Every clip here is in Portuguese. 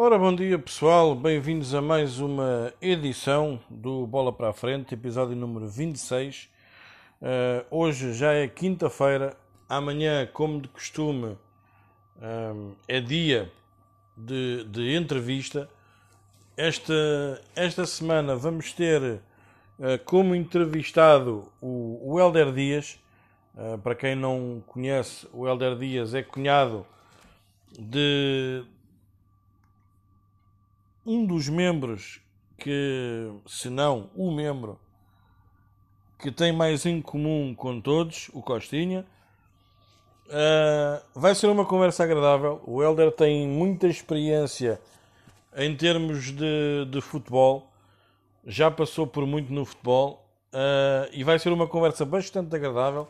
Ora, bom dia pessoal, bem-vindos a mais uma edição do Bola para a Frente, episódio número 26. Uh, hoje já é quinta-feira, amanhã, como de costume, um, é dia de, de, entrevista. Esta, esta semana vamos ter uh, como entrevistado o, o Helder Dias. Uh, para quem não conhece, o Helder Dias é cunhado de um dos membros que, se não o membro que tem mais em comum com todos, o Costinha. Uh, vai ser uma conversa agradável. O Helder tem muita experiência em termos de, de futebol, já passou por muito no futebol uh, e vai ser uma conversa bastante agradável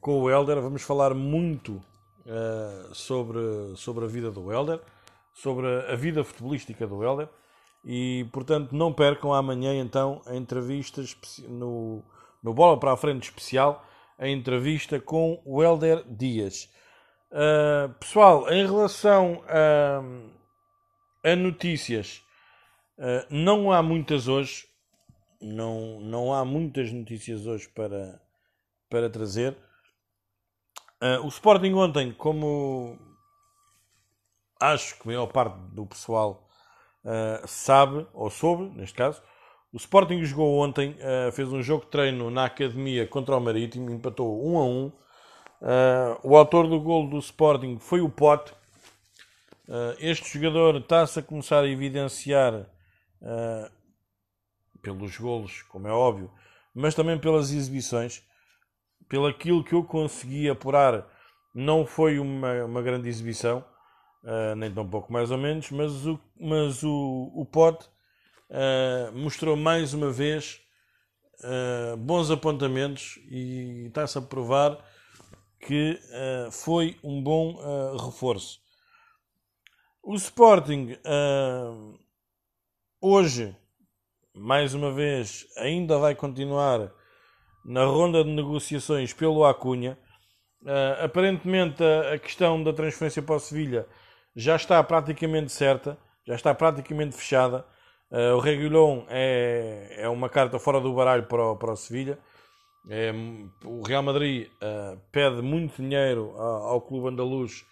com o Helder. Vamos falar muito uh, sobre, sobre a vida do Helder, sobre a vida futebolística do Helder e portanto não percam amanhã então a entrevista no, no Bola para a Frente especial a entrevista com o Helder Dias. Uh, pessoal, em relação a, a notícias, uh, não há muitas hoje. Não, não há muitas notícias hoje para, para trazer. Uh, o Sporting ontem, como acho que a maior parte do pessoal sabe, ou soube, neste caso, o Sporting jogou ontem, uh, fez um jogo de treino na academia contra o Marítimo, empatou 1 a 1. Uh, eh, o autor do gol do Sporting foi o Pote. Uh, este jogador está-se a começar a evidenciar pelos golos, como é óbvio, mas também pelas exibições. Pelo aquilo que eu consegui apurar, não foi uma, uma grande exibição, nem tão pouco mais ou menos, mas o, mas o, o Pote uh, mostrou mais uma vez uh, bons apontamentos e está-se a provar que uh, foi um bom reforço. O Sporting hoje, mais uma vez, ainda vai continuar na ronda de negociações pelo Acunha. Uh, aparentemente a, a, questão da transferência para o Sevilha já está praticamente certa, já está praticamente fechada. Uh, o Reguilhão é, é uma carta fora do baralho para o, para o Sevilha. É, o Real Madrid uh, pede muito dinheiro ao, ao clube andaluz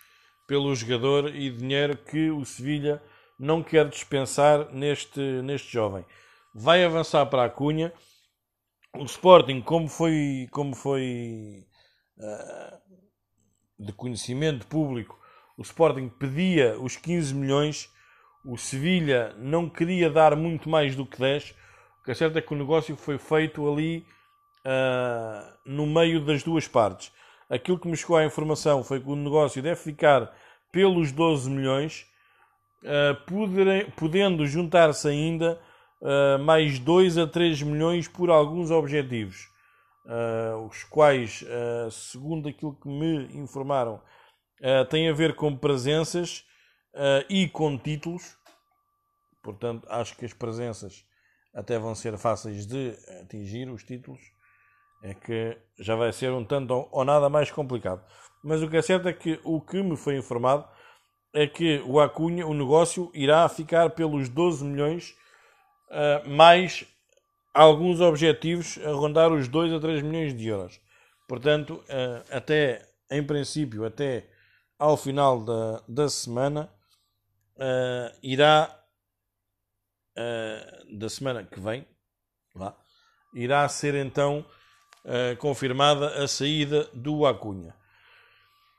pelo jogador e dinheiro que o Sevilha não quer dispensar neste, neste jovem. Vai avançar para a Cunha. O Sporting, como foi, como foi uh, de conhecimento público, o Sporting pedia os 15 milhões o Sevilha não queria dar muito mais do que 10. O que é certo é que o negócio foi feito ali uh, no meio das duas partes. Aquilo que me chegou à informação foi que o negócio deve ficar pelos 12 milhões, uh, podendo juntar-se ainda uh, mais 2 a 3 milhões por alguns objetivos, os quais, segundo aquilo que me informaram, têm a ver com presenças uh, e com títulos. Portanto, acho que as presenças até vão ser fáceis de atingir os títulos. É que já vai ser um tanto ou nada mais complicado. Mas o que é certo é que o que me foi informado é que o Acunha, o negócio, irá ficar pelos 12 milhões, uh, mais alguns objetivos a rondar os 2 a 3 milhões de euros. Portanto, uh, até, em princípio, até ao final da, da semana, uh, irá uh, da semana que vem lá, irá ser então uh, confirmada a saída do Acunha.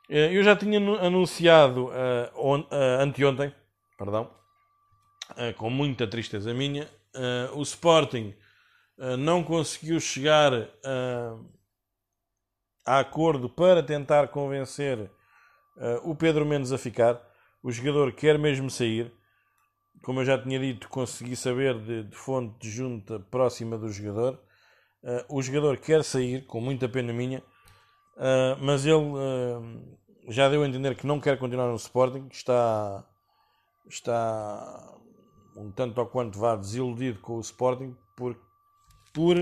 eu já tinha anunciado on, anteontem, perdão, com muita tristeza minha, o Sporting não conseguiu chegar a acordo para tentar convencer o Pedro Mendes a ficar o jogador quer mesmo sair. Como eu já tinha dito, consegui saber de, de fonte de junta próxima do jogador. Uh, o jogador quer sair, com muita pena minha, uh, mas ele uh, já deu a entender que não quer continuar no Sporting, está, está um tanto ou quanto vá desiludido com o Sporting por, por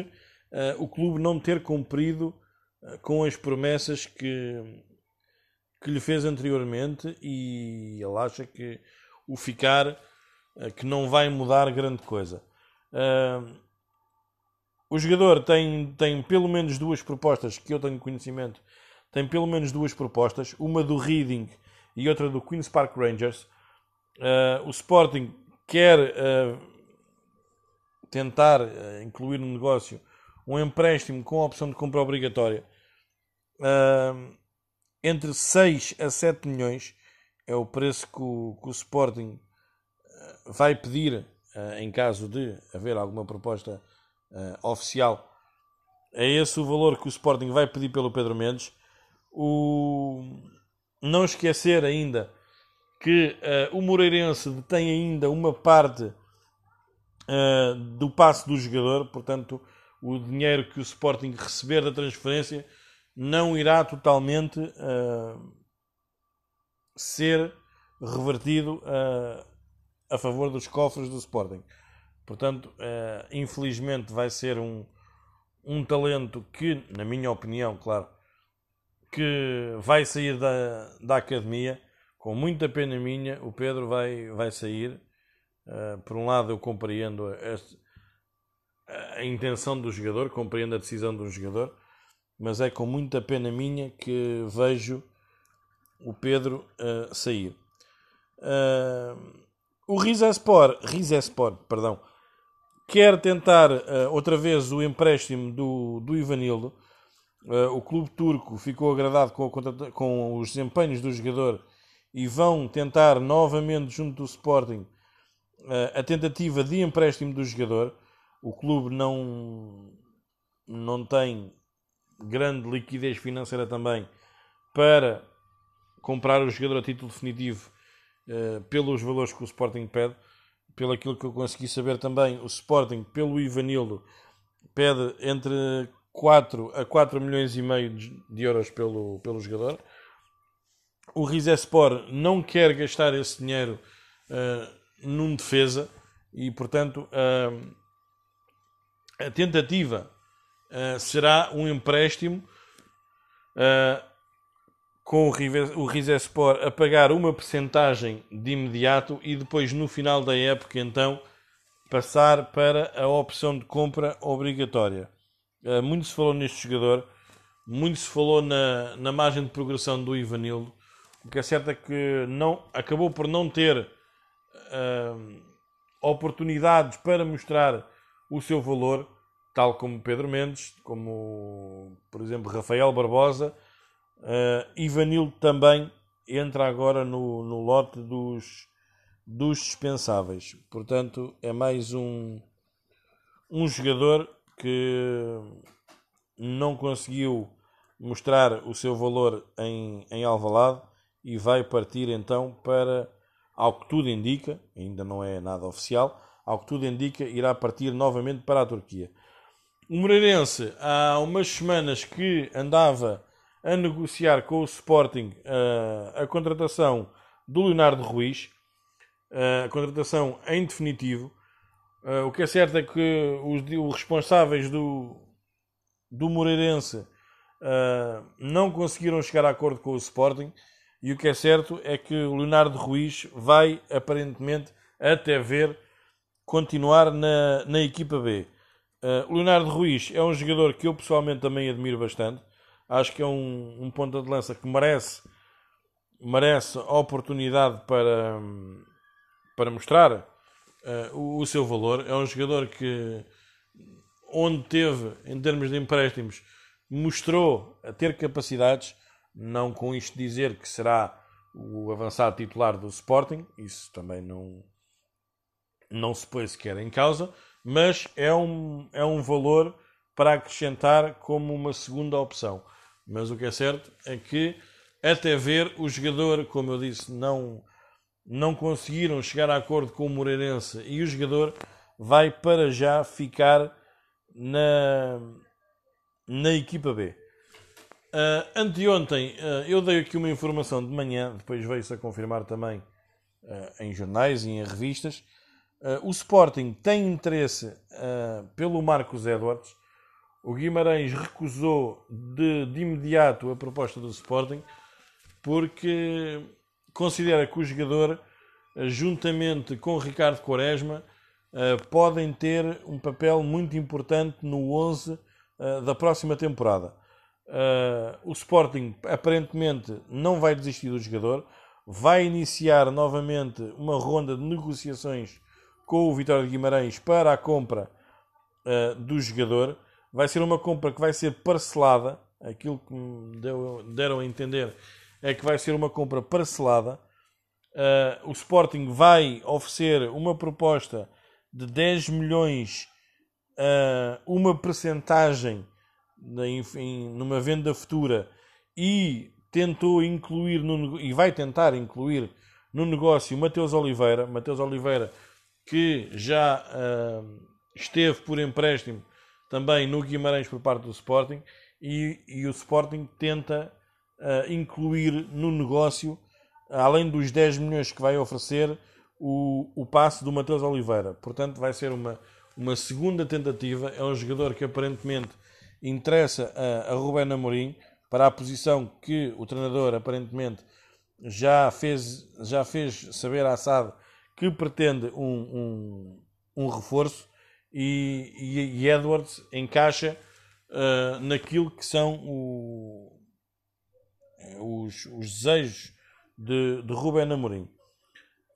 o clube não ter cumprido com as promessas que, que lhe fez anteriormente e ele acha que o ficar que não vai mudar grande coisa. o jogador tem, tem pelo menos duas propostas que eu tenho conhecimento. Tem pelo menos duas propostas, uma do Reading e outra do Queen's Park Rangers. o Sporting quer tentar incluir no negócio um empréstimo com a opção de compra obrigatória uh, entre 6 a 7 milhões é o preço que o, que o Sporting uh, vai pedir uh, em caso de haver alguma proposta ah, oficial. É esse o valor que o Sporting vai pedir pelo Pedro Mendes. O... Não esquecer ainda que o Moreirense detém ainda uma parte do passe do jogador, portanto o dinheiro que o Sporting receber da transferência não irá totalmente uh, ser revertido uh, a favor dos cofres do Sporting. Portanto, uh, infelizmente vai ser um, um talento que, na minha opinião, claro, que vai sair da, da academia. Com muita pena minha, o Pedro vai, vai sair. por um lado, eu compreendo este, a intenção do jogador, compreendo a decisão do jogador, mas é com muita pena minha que vejo o Pedro uh, sair. Uh, o Rizespor, Rizespor, perdão, quer tentar uh, outra vez o empréstimo do, do Ivanildo. o clube turco ficou agradado com, a, com os desempenhos do jogador e vão tentar novamente, junto do Sporting, a tentativa de empréstimo do jogador o clube não, não tem grande liquidez financeira também para comprar o jogador a título definitivo uh, pelos valores que o Sporting pede. Pelo aquilo que eu consegui saber também, o Sporting, pelo Ivanildo, pede entre 4 a 4 milhões e meio de euros pelo, pelo jogador. O Rizespor não quer gastar esse dinheiro uh, num defesa e, portanto, uh, a tentativa uh, será um empréstimo uh, com o Rizespor a pagar uma percentagem de imediato e depois no final da época então passar para a opção de compra obrigatória. Uh, muito se falou neste jogador, muito se falou na, na margem de progressão do Ivanildo. O que é certo é que não, acabou por não ter oportunidades para mostrar o seu valor, tal como Pedro Mendes, como por exemplo Rafael Barbosa, uh, Ivanildo também entra agora no, no lote dos, dos dispensáveis. Portanto, é mais um, um jogador que não conseguiu mostrar o seu valor em, em Alvalade e vai partir então para, ao que tudo indica, ainda não é nada oficial, ao que tudo indica, irá partir novamente para a Turquia. O Moreirense, há umas semanas que andava a negociar com o Sporting uh, a contratação do Leonardo Ruiz, uh, a contratação em definitivo. Uh, o que é certo é que os, os responsáveis do, do Moreirense não conseguiram chegar a acordo com o Sporting e o que é certo é que o Leonardo Ruiz vai aparentemente até ver continuar na, na equipa B. Uh, Leonardo Ruiz é um jogador que eu pessoalmente também admiro bastante. Acho que é um, um ponta de lança que merece, merece a oportunidade para, para mostrar uh, o, o, seu valor. É um jogador que, onde teve, em termos de empréstimos, mostrou a ter capacidades. Não com isto dizer que será o avançado titular do Sporting, isso também não, não se põe sequer em causa, mas é um, é um valor para acrescentar como uma segunda opção. Mas o que é certo é que, até ver, o jogador, como eu disse, não, não conseguiram chegar a acordo com o Moreirense e o jogador vai para já ficar na, na equipa B. Uh, anteontem uh, eu dei aqui uma informação de manhã, depois veio-se a confirmar também uh, em jornais e em revistas, o Sporting tem interesse uh, pelo Marcos Edwards. O Guimarães recusou de, de imediato a proposta do Sporting porque considera que o jogador juntamente com Ricardo Quaresma, podem ter um papel muito importante no 11 da próxima temporada. o Sporting aparentemente não vai desistir do jogador, vai iniciar novamente uma ronda de negociações com o Vitória de Guimarães para a compra uh, do jogador. Vai ser uma compra que vai ser parcelada. Aquilo que me deu, deram a entender é que vai ser uma compra parcelada. Uh, o Sporting vai oferecer uma proposta de 10 milhões, uh, uma percentagem numa venda futura e tentou incluir no, e vai tentar incluir no negócio Mateus Oliveira. Mateus Oliveira que já uh, esteve por empréstimo também no Guimarães por parte do Sporting e, e o Sporting tenta uh, incluir no negócio, além dos 10 milhões que vai oferecer, o, o passe do Mateus Oliveira. Portanto, vai ser uma, uma segunda tentativa. É um jogador que aparentemente interessa a, a Rubén Amorim para a posição que o treinador aparentemente já fez, já fez saber à SAD que pretende um, um, um reforço e, e, e, Edwards encaixa uh, naquilo que são o, os, os, desejos de, de Ruben Amorim.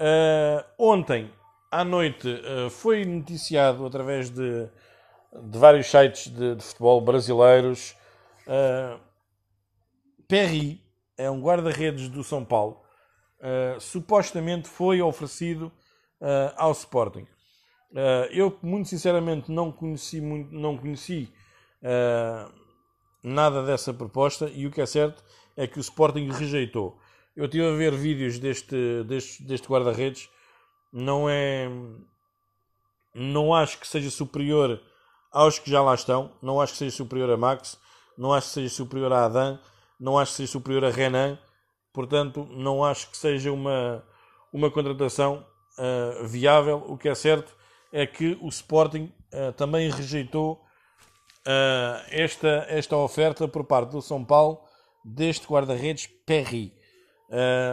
Uh, ontem à noite uh, foi noticiado através de, de vários sites de, de futebol brasileiros. Perry é um guarda-redes do São Paulo uh, supostamente foi oferecido uh, ao Sporting. Uh, eu, muito sinceramente, não conheci, muito, não conheci nada dessa proposta e o que é certo é que o Sporting rejeitou. Eu estive a ver vídeos deste, deste, deste guarda-redes, não é. Não acho que seja superior aos que já lá estão, não acho que seja superior a Max, não acho que seja superior a Adam, não acho que seja superior a Renan, Portanto, não acho que seja uma, uma contratação uh, viável. O que é certo é que o Sporting uh, também rejeitou uh, esta, esta oferta por parte do São Paulo deste guarda-redes Perry.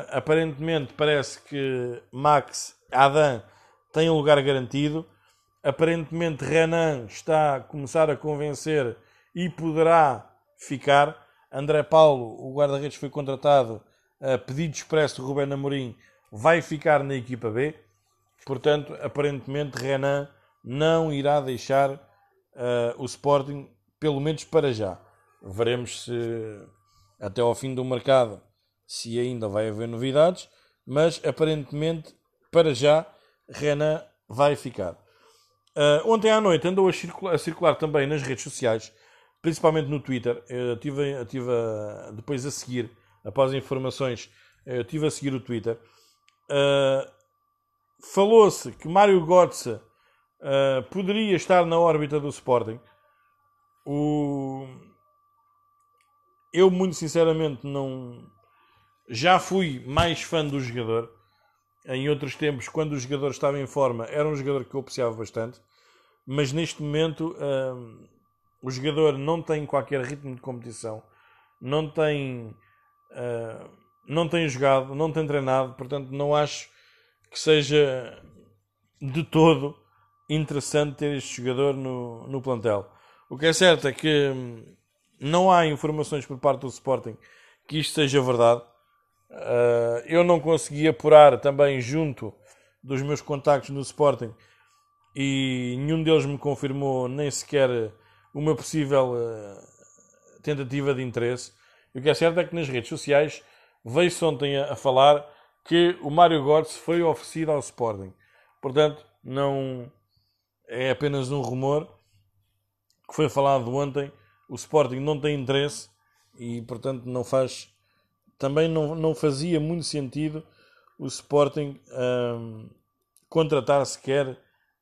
aparentemente parece que Max Adam tem um lugar garantido. Aparentemente Renan está a começar a convencer e poderá ficar. André Paulo, o guarda-redes, foi contratado a pedido expresso de Ruben Amorim, vai ficar na equipa B. Portanto, aparentemente, Renan não irá deixar uh, o Sporting, pelo menos para já. Veremos se até ao fim do mercado se ainda vai haver novidades, mas aparentemente, para já, Renan vai ficar. Uh, ontem à noite andou a circular, a circular, também nas redes sociais, principalmente no Twitter. Eu tive, tive a, depois a seguir após informações, eu estive a seguir o Twitter, uh, falou-se que Mário Götze uh, poderia estar na órbita do Sporting. O... Eu, muito sinceramente, não. Já fui mais fã do jogador. Em outros tempos, quando o jogador estava em forma, era um jogador que eu apreciava bastante. Mas neste momento, uh, o jogador não tem qualquer ritmo de competição, não tem Uh, não tem jogado, não tem treinado, portanto não acho que seja de todo interessante ter este jogador no, no plantel. O que é certo é que hum, não há informações por parte do Sporting que isto seja verdade. Uh, eu não consegui apurar também junto dos meus contactos no Sporting e nenhum deles me confirmou nem sequer uma possível uh, tentativa de interesse. E o que é certo é que nas redes sociais veio-se ontem a, falar que o Mário Götze foi oferecido ao Sporting. Portanto, não é apenas um rumor que foi falado ontem. O Sporting não tem interesse e, portanto, não faz. Também não, não fazia muito sentido o Sporting um, contratar sequer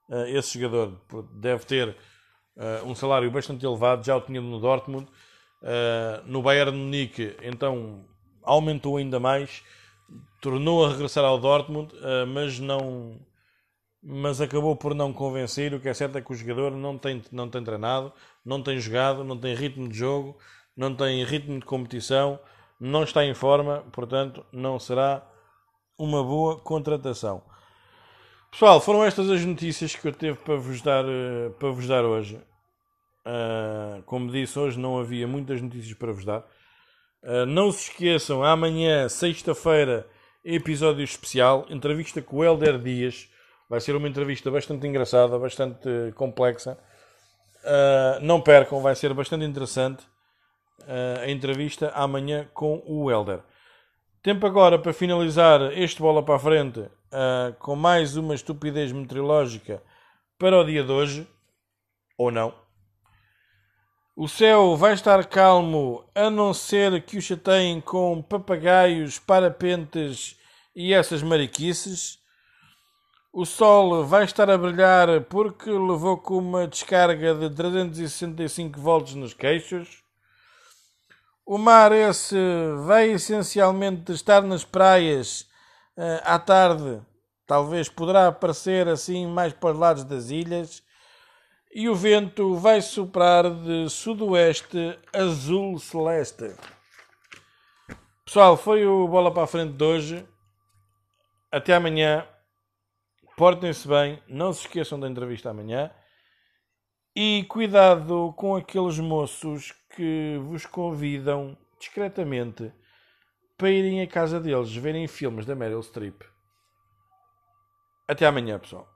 uh, esse jogador. Deve ter uh, um salário bastante elevado, já o tinha no Dortmund Uh, no Bayern Munique, então aumentou ainda mais, tornou a regressar ao Dortmund, uh, mas não, mas acabou por não convencer. O que é certo é que o jogador não tem, não tem treinado, não tem jogado, não tem ritmo de jogo, não tem ritmo de competição, não está em forma, portanto, não será uma boa contratação. Pessoal, foram estas as notícias que eu teve para vos dar, eh, para vos dar hoje. Uh, como disse, hoje não havia muitas notícias para vos dar. Uh, não se esqueçam, amanhã, sexta-feira, episódio especial, entrevista com o Helder Dias. Vai ser uma entrevista bastante engraçada, bastante complexa. Uh, não percam, vai ser bastante interessante a entrevista amanhã com o Helder. Tempo agora para finalizar este bola para a frente com mais uma estupidez meteorológica para o dia de hoje, ou não. O céu vai estar calmo, a não ser que o chateiem com papagaios, parapentes e essas mariquices. O sol vai estar a brilhar porque levou com uma descarga de 365 volts nos queixos. O mar esse vai essencialmente estar nas praias uh, à tarde. Talvez poderá aparecer assim mais para os lados das ilhas e o vento vai soprar de sudoeste azul celeste. Pessoal, foi o Bola para a Frente de hoje. Até amanhã. Portem-se bem. Não se esqueçam da entrevista amanhã. E cuidado com aqueles moços que vos convidam discretamente para irem à casa deles verem filmes da Meryl Streep. Até amanhã, pessoal.